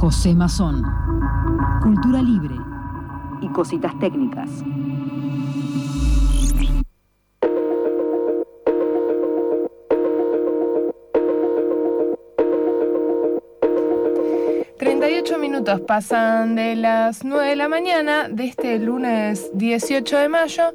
José Mazón. Cultura libre y cositas técnicas. 38 minutos pasan de las 9 de la mañana de este lunes 18 de mayo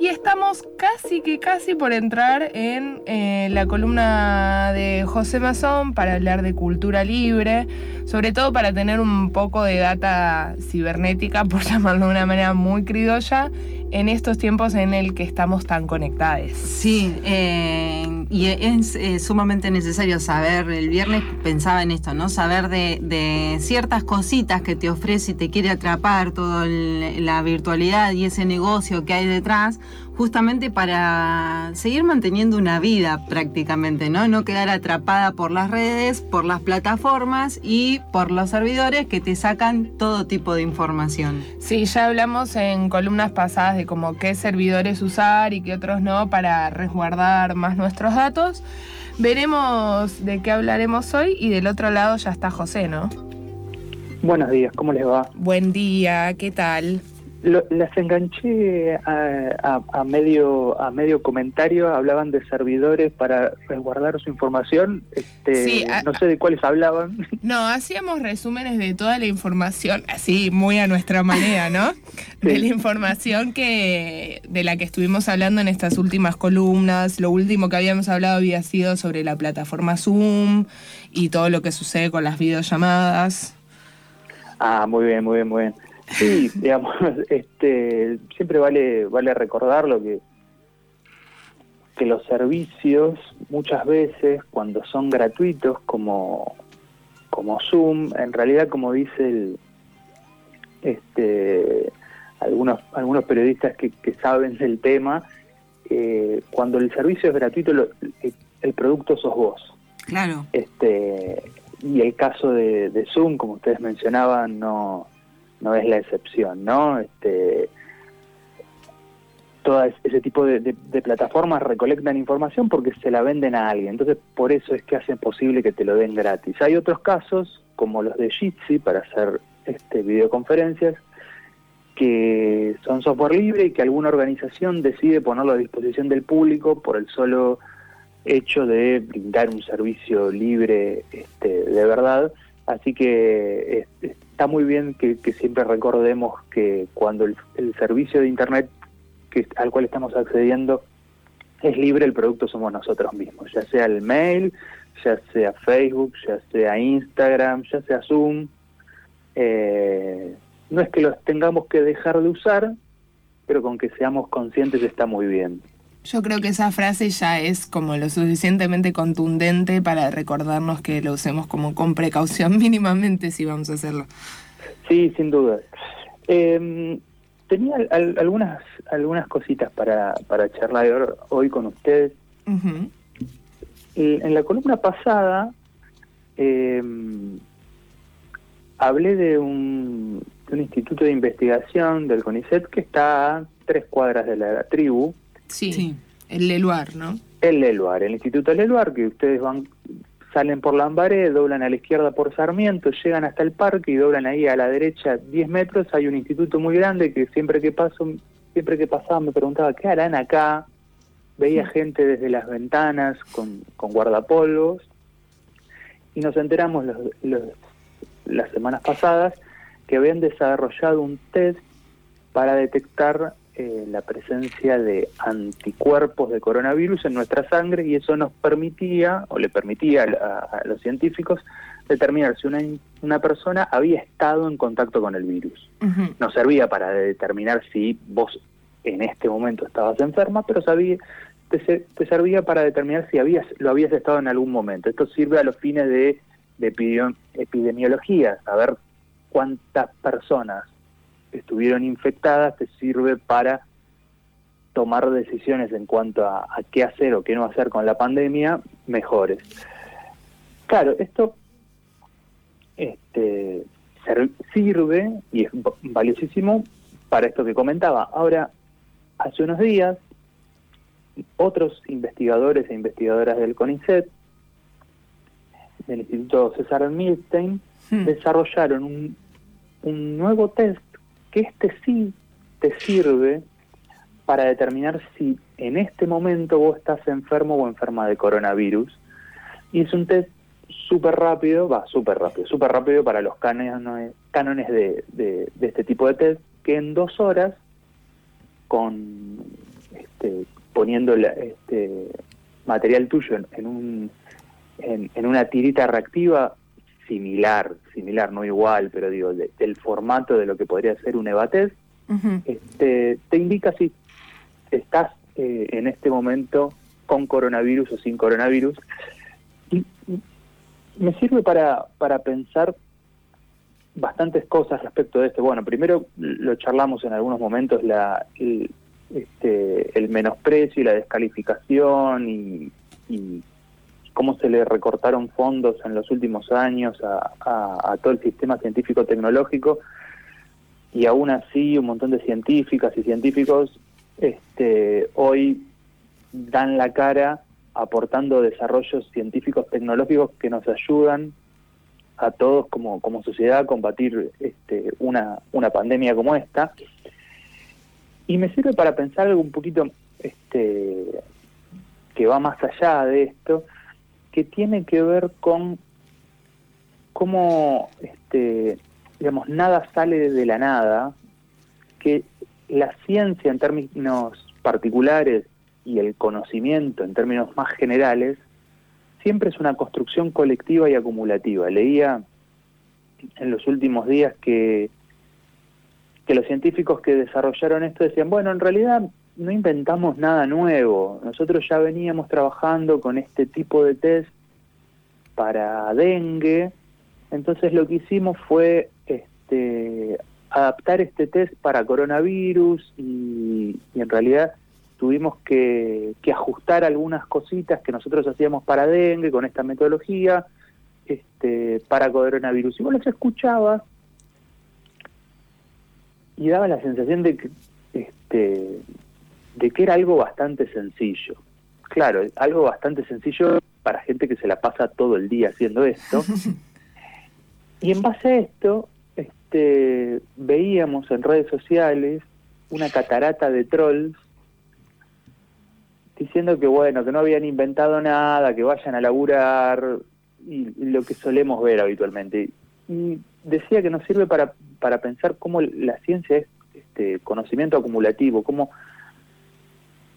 y estamos casi que casi por entrar en eh, la columna de José Mazón para hablar de cultura libre, sobre todo para tener un poco de data cibernética, por llamarlo de una manera muy criolla, en estos tiempos en el que estamos tan conectados. Sí, eh, y es eh, sumamente necesario saber, el viernes pensaba en esto, ¿no? Saber de, ciertas cositas que te ofrece y te quiere atrapar toda la virtualidad y ese negocio que hay detrás, justamente para seguir manteniendo una vida prácticamente, ¿no? No quedar atrapada por las redes, por las plataformas y por los servidores que te sacan todo tipo de información. Sí, ya hablamos en columnas pasadas de cómo qué servidores usar y qué otros no para resguardar más nuestros datos. Veremos de qué hablaremos hoy y del otro lado ya está José, ¿no? Buenos días, ¿cómo les va? Buen día, ¿qué tal? Las enganché a, medio a medio comentario, hablaban de servidores para resguardar su información, este, no sé de cuáles hablaban. No, hacíamos resúmenes de toda la información, así muy a nuestra manera, ¿no? De la información que de la que estuvimos hablando en estas últimas columnas. Lo último que habíamos hablado había sido sobre la plataforma Zoom y todo lo que sucede con las videollamadas. Ah, muy bien, muy bien, muy bien. Sí, digamos, este, siempre vale, vale recordarlo que, que los servicios muchas veces cuando son gratuitos como, como Zoom, en realidad como dice el, este, algunos, algunos periodistas que, que saben del tema, eh, cuando el servicio es gratuito, el producto sos vos. Claro. Este, y el caso de, de Zoom, como ustedes mencionaban, no, no es la excepción, ¿no? Este, todo ese tipo de, plataformas recolectan información porque se la venden a alguien, entonces por eso es que hacen posible que te lo den gratis. Hay otros casos, como los de Jitsi, para hacer este, videoconferencias, que son software libre y que alguna organización decide ponerlo a disposición del público por el solo hecho de brindar un servicio libre este, de verdad. Así que está muy bien que, siempre recordemos que cuando el, servicio de Internet que, al cual estamos accediendo es libre, el producto somos nosotros mismos, ya sea el mail, ya sea Facebook, ya sea Instagram, ya sea Zoom. Eh, no es que los tengamos que dejar de usar, pero con que seamos conscientes está muy bien. Yo creo que esa frase ya es como lo suficientemente contundente para recordarnos que lo usemos como con precaución mínimamente si vamos a hacerlo. Sí, sin duda. Em, tenía algunas algunas cositas para, para charlar hoy con ustedes. en la columna pasada em, hablé de un, de un instituto de investigación del CONICET que está a tres cuadras de la tribu, Sí, el Leluar, ¿no? El Leluar, el Instituto Leluar, que ustedes van salen por Lambaré, doblan a la izquierda por Sarmiento, llegan hasta el parque y doblan ahí a la derecha 10 metros, hay un instituto muy grande que siempre que paso, siempre que pasaba me preguntaba, ¿qué harán acá? Veía gente desde las ventanas con, con guardapolvos y nos enteramos las semanas pasadas que habían desarrollado un test para detectar eh, la presencia de anticuerpos de coronavirus en nuestra sangre y eso nos permitía, o le permitía a, los científicos, determinar si una, una, persona había estado en contacto con el virus. Nos servía para determinar si vos en este momento estabas enferma, pero sabía, te, te, servía para determinar si habías, lo habías estado en algún momento. Esto sirve a los fines de, de epidemiología, saber cuántas personas estuvieron infectadas te sirve para tomar decisiones en cuanto a, qué hacer o qué no hacer con la pandemia mejores. Claro, esto este, sirve y es valiosísimo para esto que comentaba. Ahora, hace unos días, otros investigadores e investigadoras del CONICET del Instituto César Milstein Hmm. desarrollaron un, un nuevo test que este sí te sirve para determinar si en este momento vos estás enfermo o enferma de coronavirus. Y es un test súper rápido, va súper rápido, súper rápido para los cánones, cánones de, de- este tipo de test, que en dos horas, con este, poniendo la- este material tuyo en, un, en una tirita reactiva similar, similar, no igual, pero digo, de- del formato de lo que podría ser un EVA-test, Ujú. este, te indica si estás eh, en este momento con coronavirus o sin coronavirus. Y, y me sirve para, para pensar bastantes cosas respecto de esto. Bueno, primero lo charlamos en algunos momentos, la, el, este, el menosprecio y la descalificación y, y cómo se le recortaron fondos en los últimos años a, todo el sistema científico-tecnológico y aún así un montón de científicas y científicos este, hoy dan la cara aportando desarrollos científicos tecnológicos que nos ayudan a todos como, como sociedad a combatir este, una, una pandemia como esta. Y me sirve para pensar algo un poquito este, que va más allá de esto, que tiene que ver con cómo este, digamos, nada sale de la nada, que la ciencia en términos particulares y el conocimiento en términos más generales siempre es una construcción colectiva y acumulativa. Leía en los últimos días que, que los científicos que desarrollaron esto decían, bueno, en realidad no inventamos nada nuevo, nosotros ya veníamos trabajando con este tipo de test para dengue, entonces lo que hicimos fue este, adaptar este test para coronavirus y, en realidad tuvimos que, que ajustar algunas cositas que nosotros hacíamos para dengue con esta metodología este, para coronavirus. Y vos los escuchabas y daba la sensación de que, este, de que era algo bastante sencillo. Claro, algo bastante sencillo para gente que se la pasa todo el día haciendo esto. Y en base a esto, este, veíamos en redes sociales una catarata de trolls diciendo que bueno, que no habían inventado nada, que vayan a laburar, y, y lo que solemos ver habitualmente. Y decía que nos sirve para, para pensar cómo la ciencia es este, conocimiento acumulativo, cómo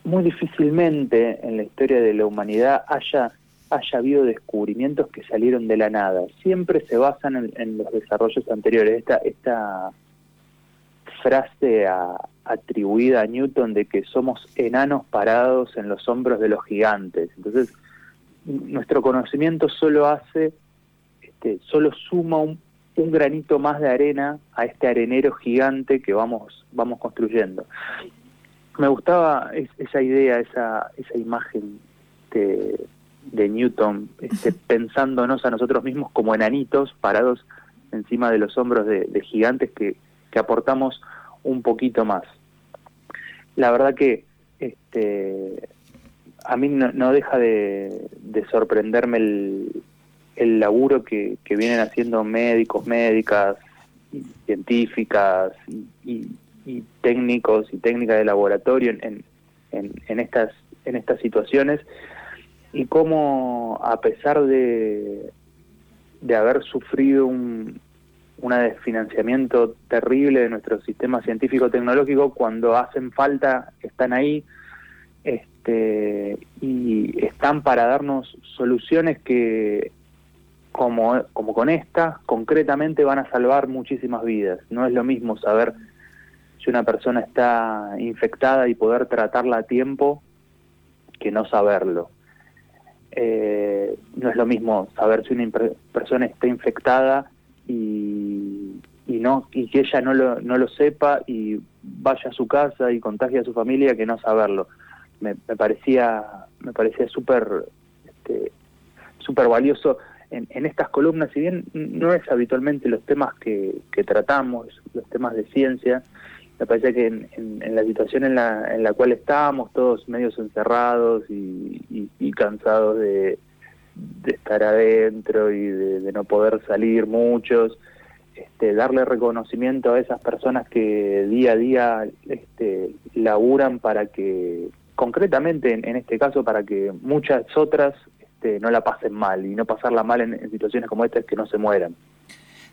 muy difícilmente en la historia de la humanidad haya haya habido descubrimientos que salieron de la nada. Siempre se basan en, los desarrollos anteriores. Esta, esta frase atribuida a Newton de que somos enanos parados en los hombros de los gigantes. Entonces, nuestro conocimiento solo hace, este, solo suma un, un granito más de arena a este arenero gigante que vamos, vamos construyendo. Me gustaba es- esa idea, esa, esa imagen de, de Newton, este, pensándonos a nosotros mismos como enanitos parados encima de los hombros de, de gigantes que, que aportamos un poquito más. La verdad que este, a mí no, no deja de, de sorprenderme el, el laburo que, que vienen haciendo médicos, médicas, científicas y, y- y técnicos y técnicas de laboratorio en, en, estas en estas situaciones y cómo a pesar de, de haber sufrido un, una desfinanciamiento terrible de nuestro sistema científico-tecnológico, cuando hacen falta están ahí este, y están para darnos soluciones que, como, como con esta, concretamente van a salvar muchísimas vidas. No es lo mismo saber si una persona está infectada y poder tratarla a tiempo que no saberlo. Eh, no es lo mismo saber si una persona está infectada y, y no y que ella no lo, no lo sepa y vaya a su casa y contagie a su familia que no saberlo. Me, me parecía me parecía súper este, súper valioso en, en estas columnas, si bien no es habitualmente los temas que tratamos, los temas de ciencia, me parece que en, en- en la situación en la, en la cual estábamos, todos medios encerrados y, cansados de, estar adentro y de, no poder salir muchos, este, darle reconocimiento a esas personas que día a día este, laburan para que, concretamente en, este caso, para que muchas otras este, no la pasen mal y no pasarla mal en, en situaciones como esta, es que no se mueran.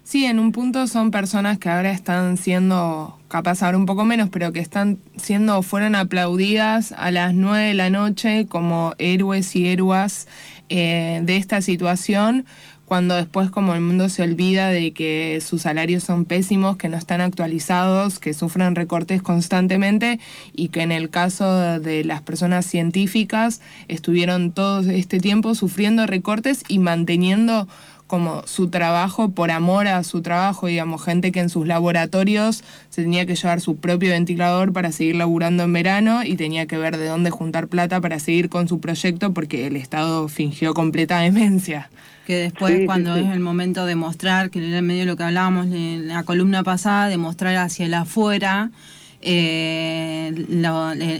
Sí, en un punto son personas que ahora están siendo, capaz ahora un poco menos, pero que están siendo, fueron aplaudidas a las nueve de la noche como héroes y héroas eh, de esta situación, cuando después como el mundo se olvida de que sus salarios son pésimos, que no están actualizados, que sufren recortes constantemente y que en el caso de las personas científicas estuvieron todo este tiempo sufriendo recortes y manteniendo como su trabajo por amor a su trabajo, digamos, gente que en sus laboratorios se tenía que llevar su propio ventilador para seguir laburando en verano y tenía que ver de dónde juntar plata para seguir con su proyecto porque el Estado fingió completa demencia. Que después, cuando es el momento de mostrar, que era medio de lo que hablábamos en la columna pasada, de mostrar hacia el afuera, eh,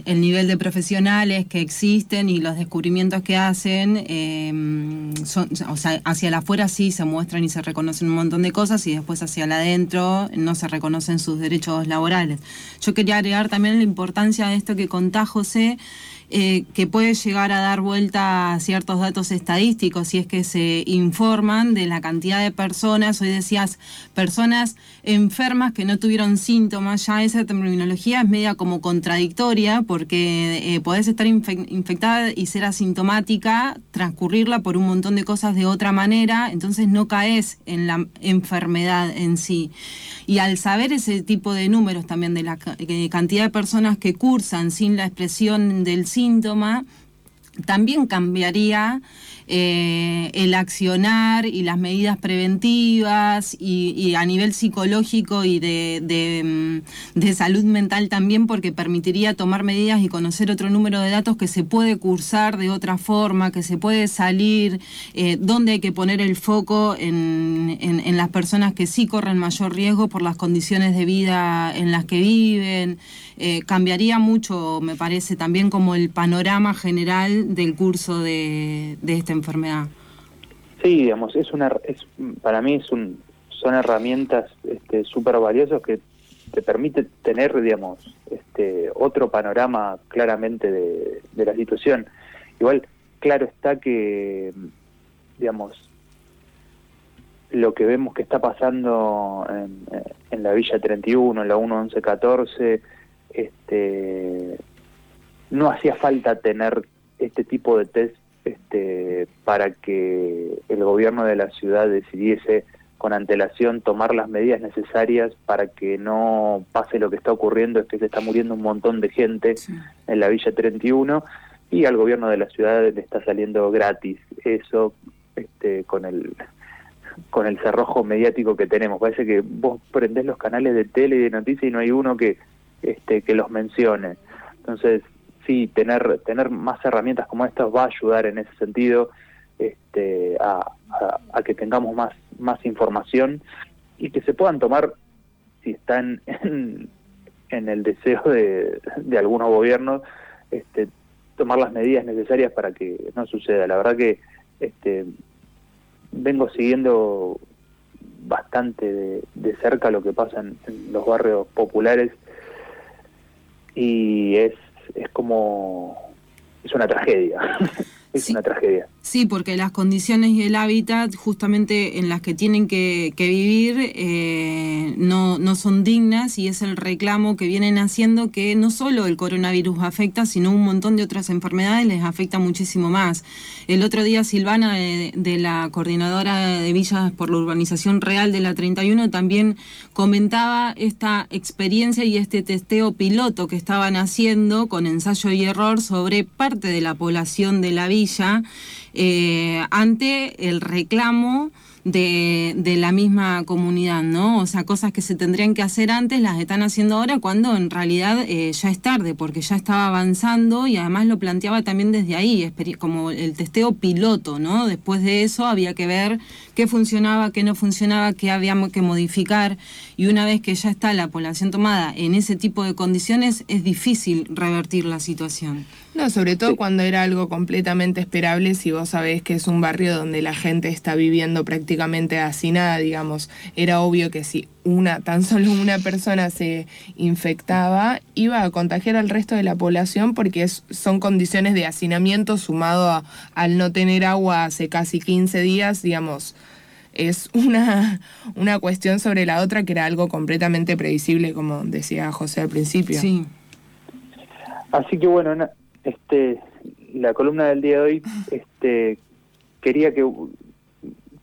el nivel de profesionales que existen y los descubrimientos que hacen, eh, son, o sea, hacia el afuera sí se muestran y se reconocen un montón de cosas y después hacia el adentro no se reconocen sus derechos laborales. Yo quería agregar también la importancia de esto que contá José, eh, que puede llegar a dar vuelta a ciertos datos estadísticos si es que se informan de la cantidad de personas, hoy decías personas enfermas que no tuvieron síntomas, ya esa terminología es media como contradictoria porque eh, podés estar infectada y ser asintomática, transcurrirla por un montón de cosas de otra manera, entonces no caes en la enfermedad en sí. Y al saber ese tipo de números también de la cantidad de personas que cursan sin la expresión del síntoma, también cambiaría eh, el accionar y las medidas preventivas y, a nivel psicológico y de, mm, de, salud mental también porque permitiría tomar medidas y conocer otro número de datos que se puede cursar de otra forma, que se puede salir, eh, donde hay que poner el foco en, en, las personas que sí corren mayor riesgo por las condiciones de vida en las que viven. Eh, cambiaría mucho, me parece, también como el panorama general del curso de, de este enfermedad. Sí, digamos, es una, es, para mí es un, son herramientas este, súper valiosas que te permite tener, digamos, este, otro panorama claramente de, de, la situación. Igual, claro está que, digamos, lo que vemos que está pasando en, en la Villa 31, en la 1114, este, no hacía falta tener este tipo de test este, para que el gobierno de la ciudad decidiese con antelación tomar las medidas necesarias para que no pase lo que está ocurriendo, es que se está muriendo un montón de gente en la Villa 31 y al gobierno de la ciudad le está saliendo gratis eso este, con el con el cerrojo mediático que tenemos. Parece que vos prendés los canales de tele y de noticias y no hay uno que, este, que los mencione. Entonces, sí, tener, tener más herramientas como estas va a ayudar en ese sentido este, a, que tengamos más, más información y que se puedan tomar, si están en, el deseo de, algunos gobiernos, este, tomar las medidas necesarias para que no suceda. La verdad que este, vengo siguiendo bastante de cerca lo que pasa en los barrios populares y es, es como, es una tragedia. es una tragedia. Sí, porque las condiciones y el hábitat justamente en las que tienen que, vivir eh, no, no son dignas y es el reclamo que vienen haciendo que no solo el coronavirus afecta, sino un montón de otras enfermedades les afecta muchísimo más. El otro día Silvana de, de la coordinadora de Villas por la Urbanización Real de la 31 también comentaba esta experiencia y este testeo piloto que estaban haciendo con ensayo y error sobre parte de la población de la villa eh, ante el reclamo de, la misma comunidad, ¿no? O sea, cosas que se tendrían que hacer antes las están haciendo ahora cuando en realidad eh, ya es tarde, porque ya estaba avanzando y además lo planteaba también desde ahí, como el testeo piloto, ¿no? Después de eso había que ver qué funcionaba, qué no funcionaba, qué habíamos que modificar y una vez que ya está la población tomada en ese tipo de condiciones es difícil revertir la situación. No, sobre todo cuando era algo completamente esperable si vos sabés que es un barrio donde la gente está viviendo prácticamente nada, digamos. Era obvio que si una, tan solo una persona se infectaba, iba a contagiar al resto de la población porque son condiciones de hacinamiento sumado al no tener agua hace casi 15 días, digamos. Es una, una cuestión sobre la otra que era algo completamente previsible, como decía José al principio. Sí. Así que bueno, este, la columna del día de hoy este, quería que,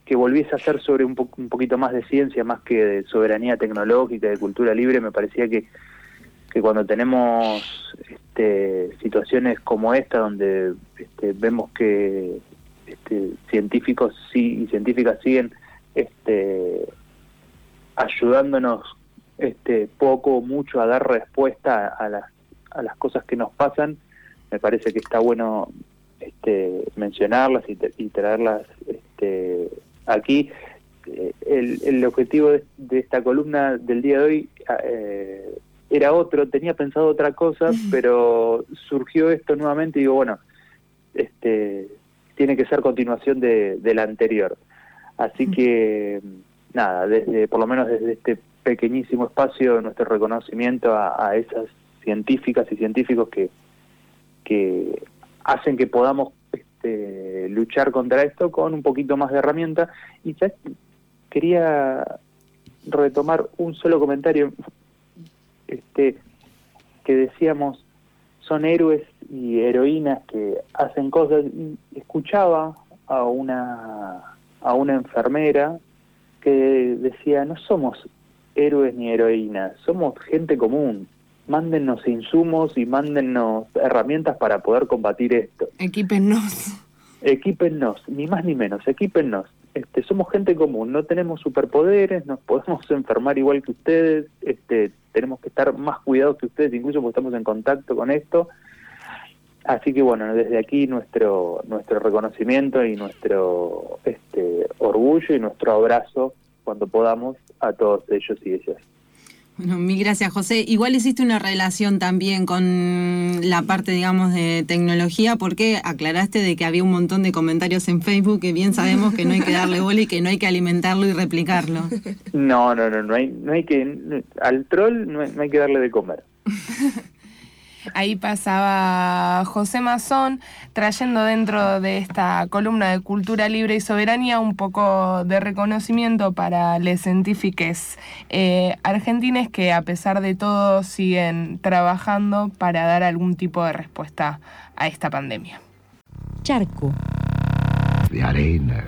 que volviese a ser sobre un, un poquito más de ciencia, más que de soberanía tecnológica, de cultura libre. Me parecía que, que cuando tenemos este, situaciones como esta, donde este, vemos que este, científicos sí, y científicas siguen este, ayudándonos este, poco o mucho a dar respuesta a las, a las cosas que nos pasan, me parece que está bueno este, mencionarlas y, traerlas este, aquí. Eh, el, objetivo de, esta columna del día de hoy eh, era otro, tenía pensado otra cosa, pero surgió esto nuevamente y digo, bueno, este, tiene que ser continuación de, la anterior. Así que, nada, desde por lo menos desde este pequeñísimo espacio, nuestro reconocimiento a esas científicas y científicos que, que hacen que podamos este, luchar contra esto con un poquito más de herramienta. Y ya quería retomar un solo comentario este, que decíamos, son héroes y heroínas que hacen cosas. Escuchaba a una, a una enfermera que decía, no somos héroes ni heroínas, somos gente común, mándennos insumos y mándennos herramientas para poder combatir esto. Equípennos. Equípennos, ni más ni menos, equípennos. Este, somos gente común, no tenemos superpoderes, nos podemos enfermar igual que ustedes, este, tenemos que estar más cuidados que ustedes, incluso porque estamos en contacto con esto. Así que bueno, desde aquí nuestro nuestro reconocimiento y nuestro este, orgullo y nuestro abrazo cuando podamos a todos ellos y ellas. Bueno, mil gracias, José. Igual hiciste una relación también con la parte, digamos, de tecnología, porque aclaraste de que había un montón de comentarios en Facebook que bien sabemos que no hay que darle bola y que no hay que alimentarlo y replicarlo. No, no, no, no hay, no hay que, al troll no hay que darle de comer. Ahí pasaba José Mazón trayendo dentro de esta columna de cultura libre y soberanía un poco de reconocimiento para los científicos eh, argentines que a pesar de todo siguen trabajando para dar algún tipo de respuesta a esta pandemia. Charco. De arena